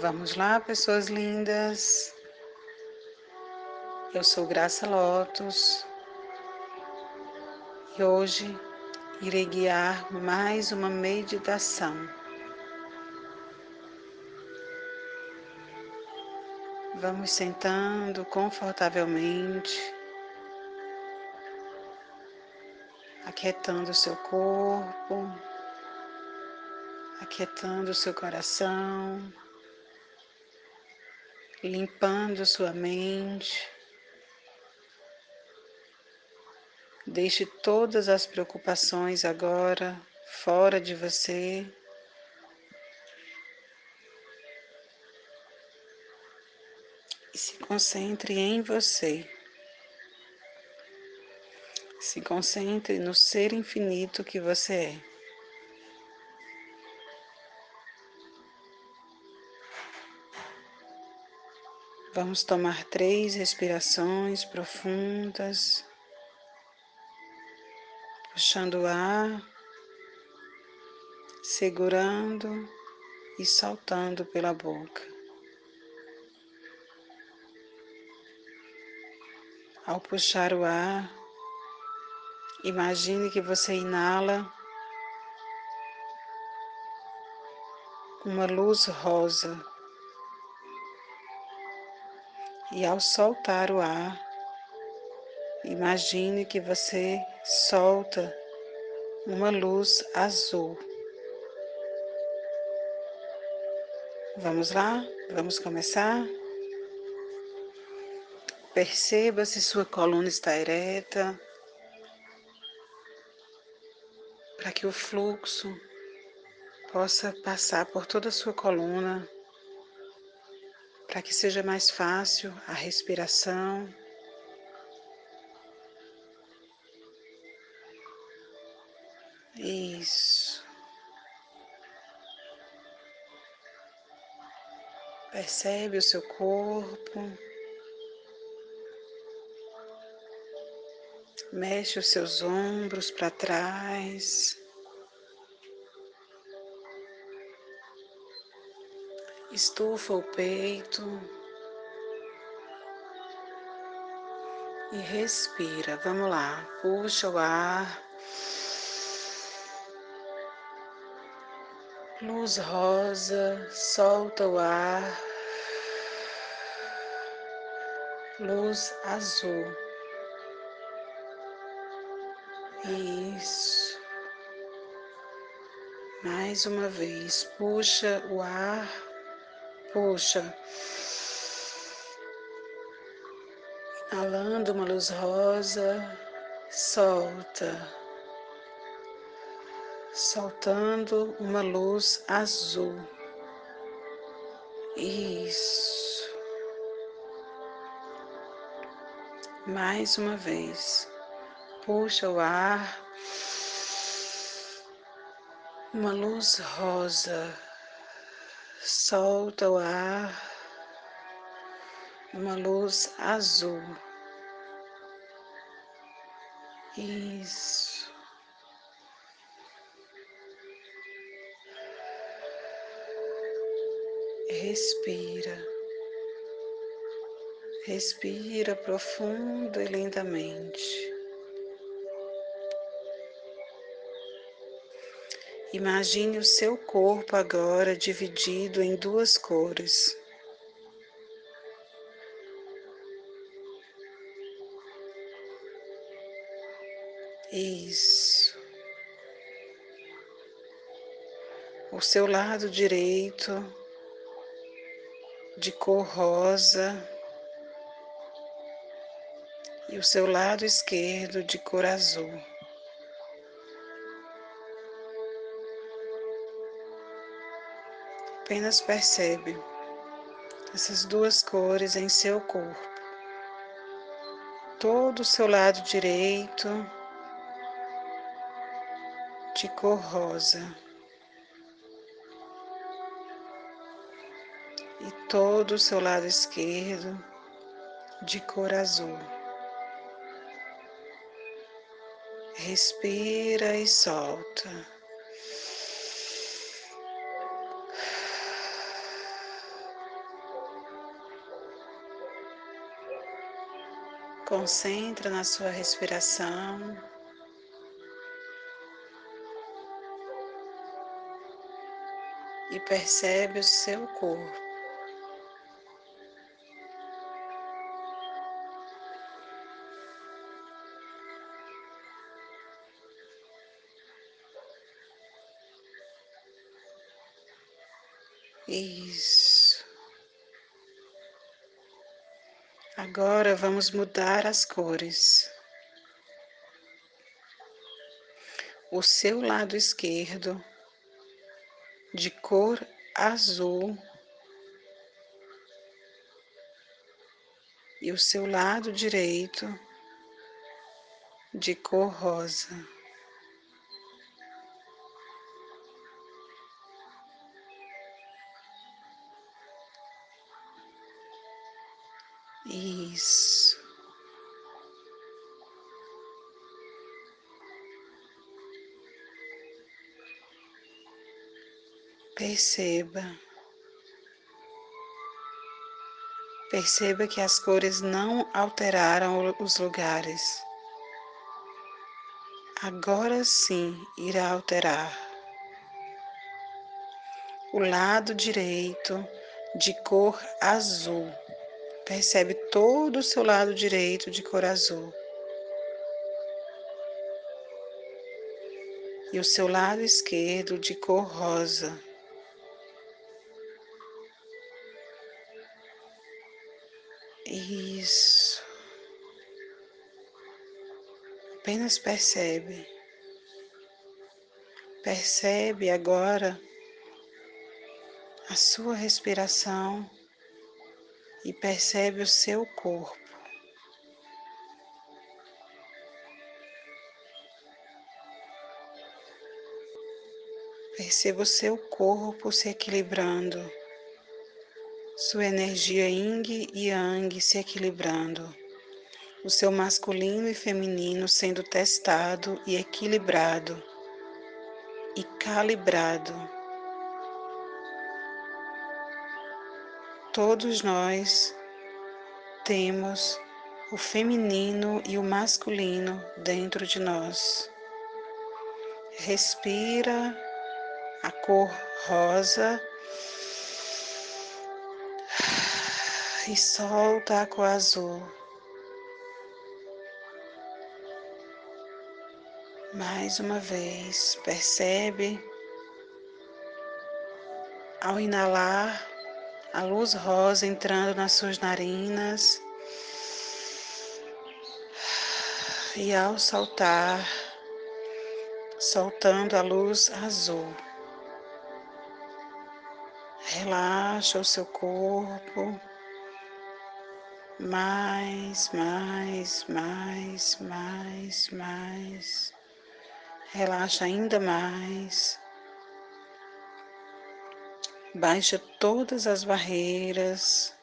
Vamos lá, pessoas lindas. Eu sou Graça Lotus e hoje irei guiar mais uma meditação. Vamos sentando confortavelmente, aquietando o seu corpo, aquietando o seu coração limpando sua mente. Deixe todas as preocupações agora fora de você. E se concentre em você. Se concentre no ser infinito que você é. Vamos tomar três respirações profundas, puxando o ar, segurando e soltando pela boca. Ao puxar o ar, imagine que você inala uma luz rosa e ao soltar o ar, imagine que você solta uma luz azul. Vamos lá? Vamos começar? Perceba se sua coluna está ereta, para que o fluxo possa passar por toda a sua coluna para que seja mais fácil a respiração. Isso. Percebe o seu corpo. Mexe os seus ombros para trás. Estufa o peito e respira. Vamos lá, puxa o ar. Luz rosa, solta o ar. Luz azul. Isso. Mais uma vez, puxa o ar Puxa. Inalando uma luz rosa, solta. Soltando uma luz azul. Isso. Mais uma vez. Puxa o ar. Uma luz rosa solta o ar, uma luz azul. Isso. Respira. Respira profundo e lentamente. Imagine o seu corpo agora dividido em duas cores. Isso. O seu lado direito de cor rosa e o seu lado esquerdo de cor azul. Apenas percebe essas duas cores em seu corpo. Todo o seu lado direito de cor rosa. E todo o seu lado esquerdo de cor azul. Respira e solta. Concentra na sua respiração. E percebe o seu corpo. Isso. Agora vamos mudar as cores. O seu lado esquerdo de cor azul e o seu lado direito de cor rosa. Perceba. Perceba que as cores não alteraram os lugares. Agora sim irá alterar. O lado direito de cor azul Percebe todo o seu lado direito de cor azul. E o seu lado esquerdo de cor rosa. Isso. Apenas percebe. Percebe agora a sua respiração e percebe o seu corpo. Perceba o seu corpo se equilibrando, sua energia yin e yang se equilibrando, o seu masculino e feminino sendo testado e equilibrado e calibrado. Todos nós temos o feminino e o masculino dentro de nós. Respira a cor rosa e solta a cor azul. Mais uma vez, percebe ao inalar a luz rosa entrando nas suas narinas. E ao saltar, soltando a luz azul. Relaxa o seu corpo. Mais, mais, mais, mais, mais. Relaxa ainda mais. Baixa todas as barreiras,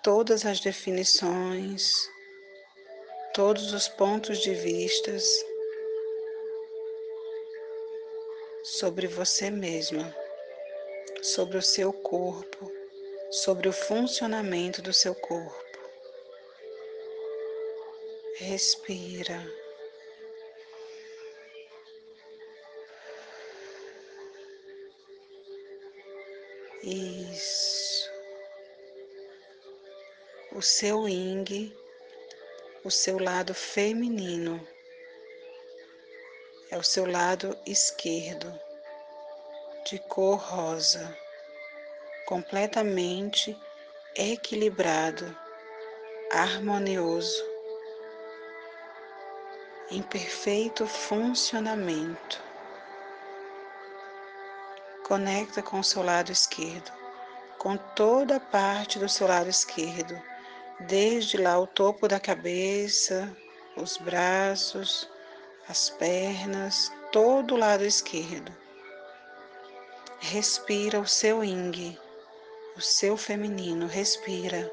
todas as definições, todos os pontos de vistas sobre você mesma, sobre o seu corpo, sobre o funcionamento do seu corpo. Respira. Isso. O seu yin, o seu lado feminino, é o seu lado esquerdo, de cor rosa, completamente equilibrado, harmonioso, em perfeito funcionamento. Conecta com o seu lado esquerdo, com toda a parte do seu lado esquerdo, desde lá o topo da cabeça, os braços, as pernas, todo o lado esquerdo. Respira o seu yin, o seu feminino, respira.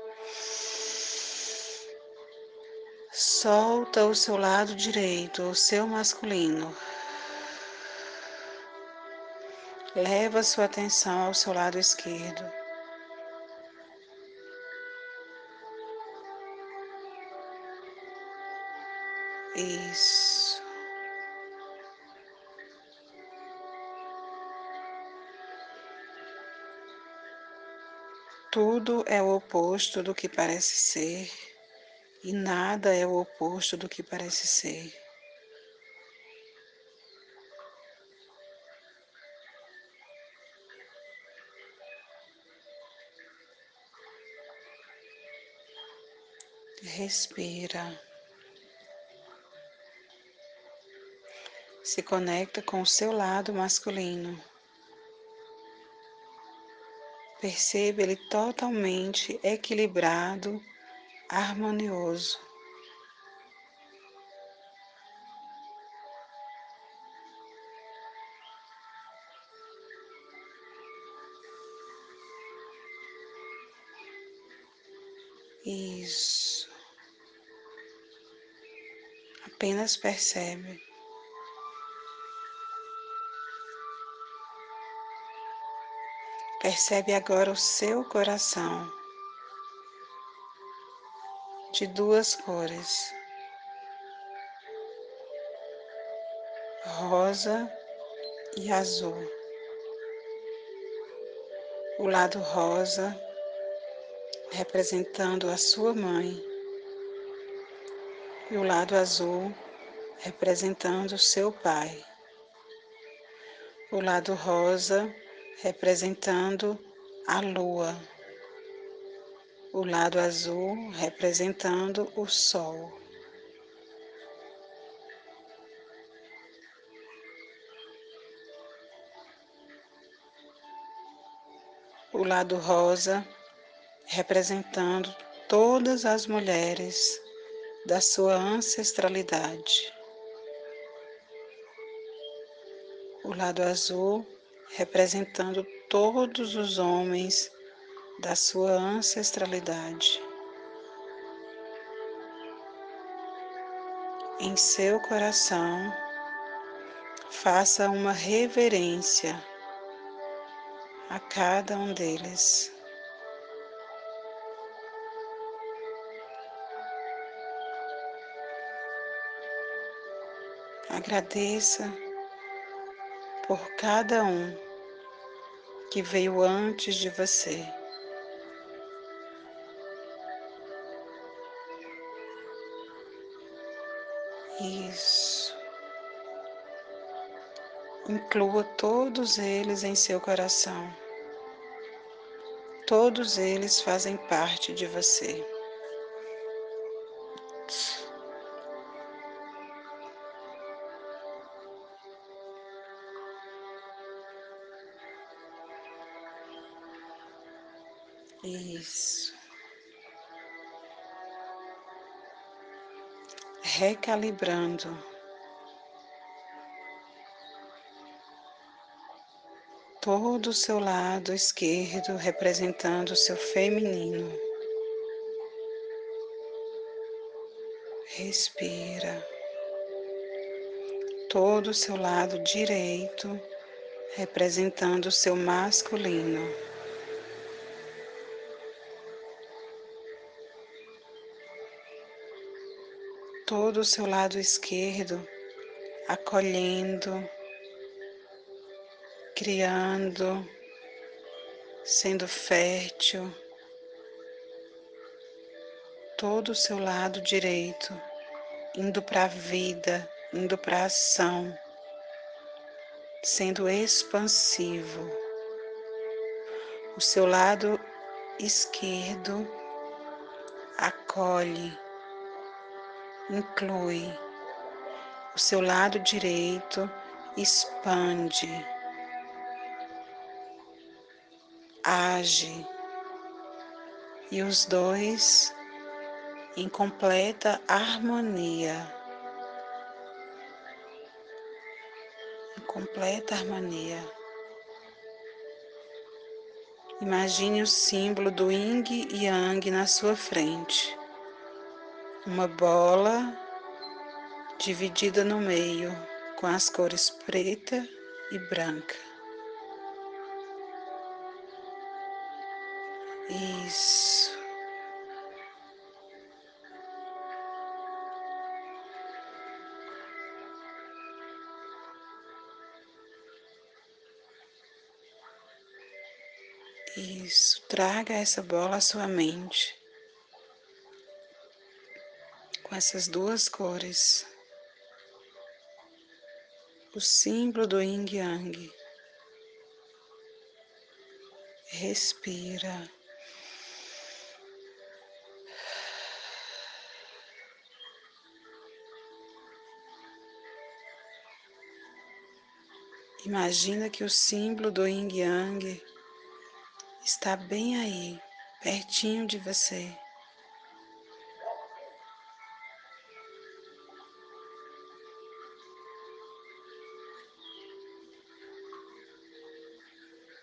Solta o seu lado direito, o seu masculino. Leva sua atenção ao seu lado esquerdo.. Isso. Tudo é o oposto do que parece ser, e nada é o oposto do que parece ser. Respira. Se conecta com o seu lado masculino. Perceba ele totalmente equilibrado, harmonioso. Isso. Apenas percebe. Percebe agora o seu coração de duas cores, rosa e azul. O lado rosa representando a sua mãe e o lado azul representando seu pai. O lado rosa representando a lua, o lado azul representando o sol. O lado rosa representando todas as mulheres da sua ancestralidade. O lado azul representando todos os homens da sua ancestralidade. Em seu coração, faça uma reverência a cada um deles. Agradeça por cada um que veio antes de você. Isso. Inclua todos eles em seu coração. Todos eles fazem parte de você. Isso. Recalibrando. Todo o seu lado esquerdo representando o seu feminino. Respira. Todo o seu lado direito representando o seu masculino. Todo o seu lado esquerdo, acolhendo, criando, sendo fértil, todo o seu lado direito, indo para a vida, indo para a ação, sendo expansivo. O seu lado esquerdo acolhe, inclui. O seu lado direito expande, age, e os dois em completa harmonia. Em completa harmonia. Imagine o símbolo do Yin e Yang na sua frente uma bola dividida no meio com as cores preta e branca. Isso. Isso, traga essa bola à sua mente. Com essas duas cores. O símbolo do yin yang. Respira. Imagina que o símbolo do yin yang está bem aí, pertinho de você.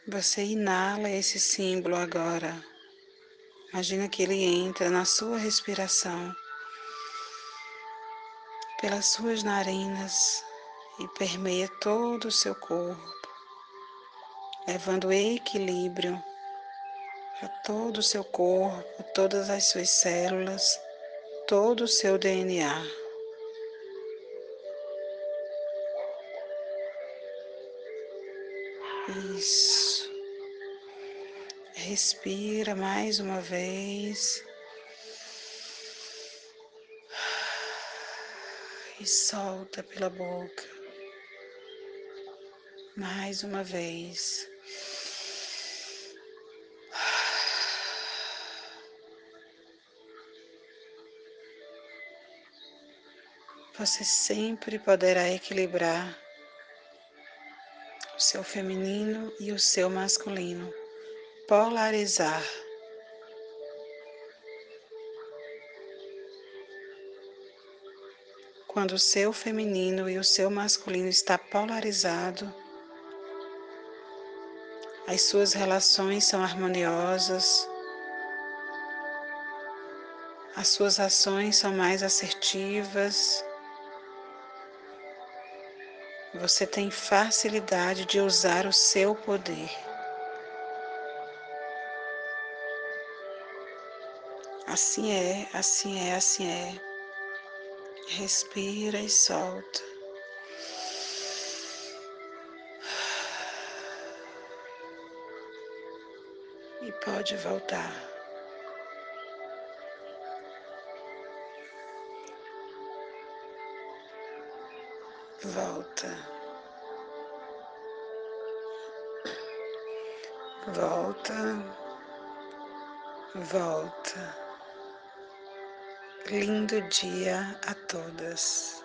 Você inala esse símbolo agora. Imagina que ele entra na sua respiração, pelas suas narinas e permeia todo o seu corpo levando equilíbrio a todo o seu corpo, todas as suas células, todo o seu DNA. Isso. Respira mais uma vez. E solta pela boca. Mais uma vez. você sempre poderá equilibrar o seu feminino e o seu masculino, polarizar. Quando o seu feminino e o seu masculino está polarizado, as suas relações são harmoniosas, as suas ações são mais assertivas, você tem facilidade de usar o seu poder. Assim é, assim é, assim é. Respira e solta. E pode voltar. Volta. Volta. Volta. Lindo dia a todas.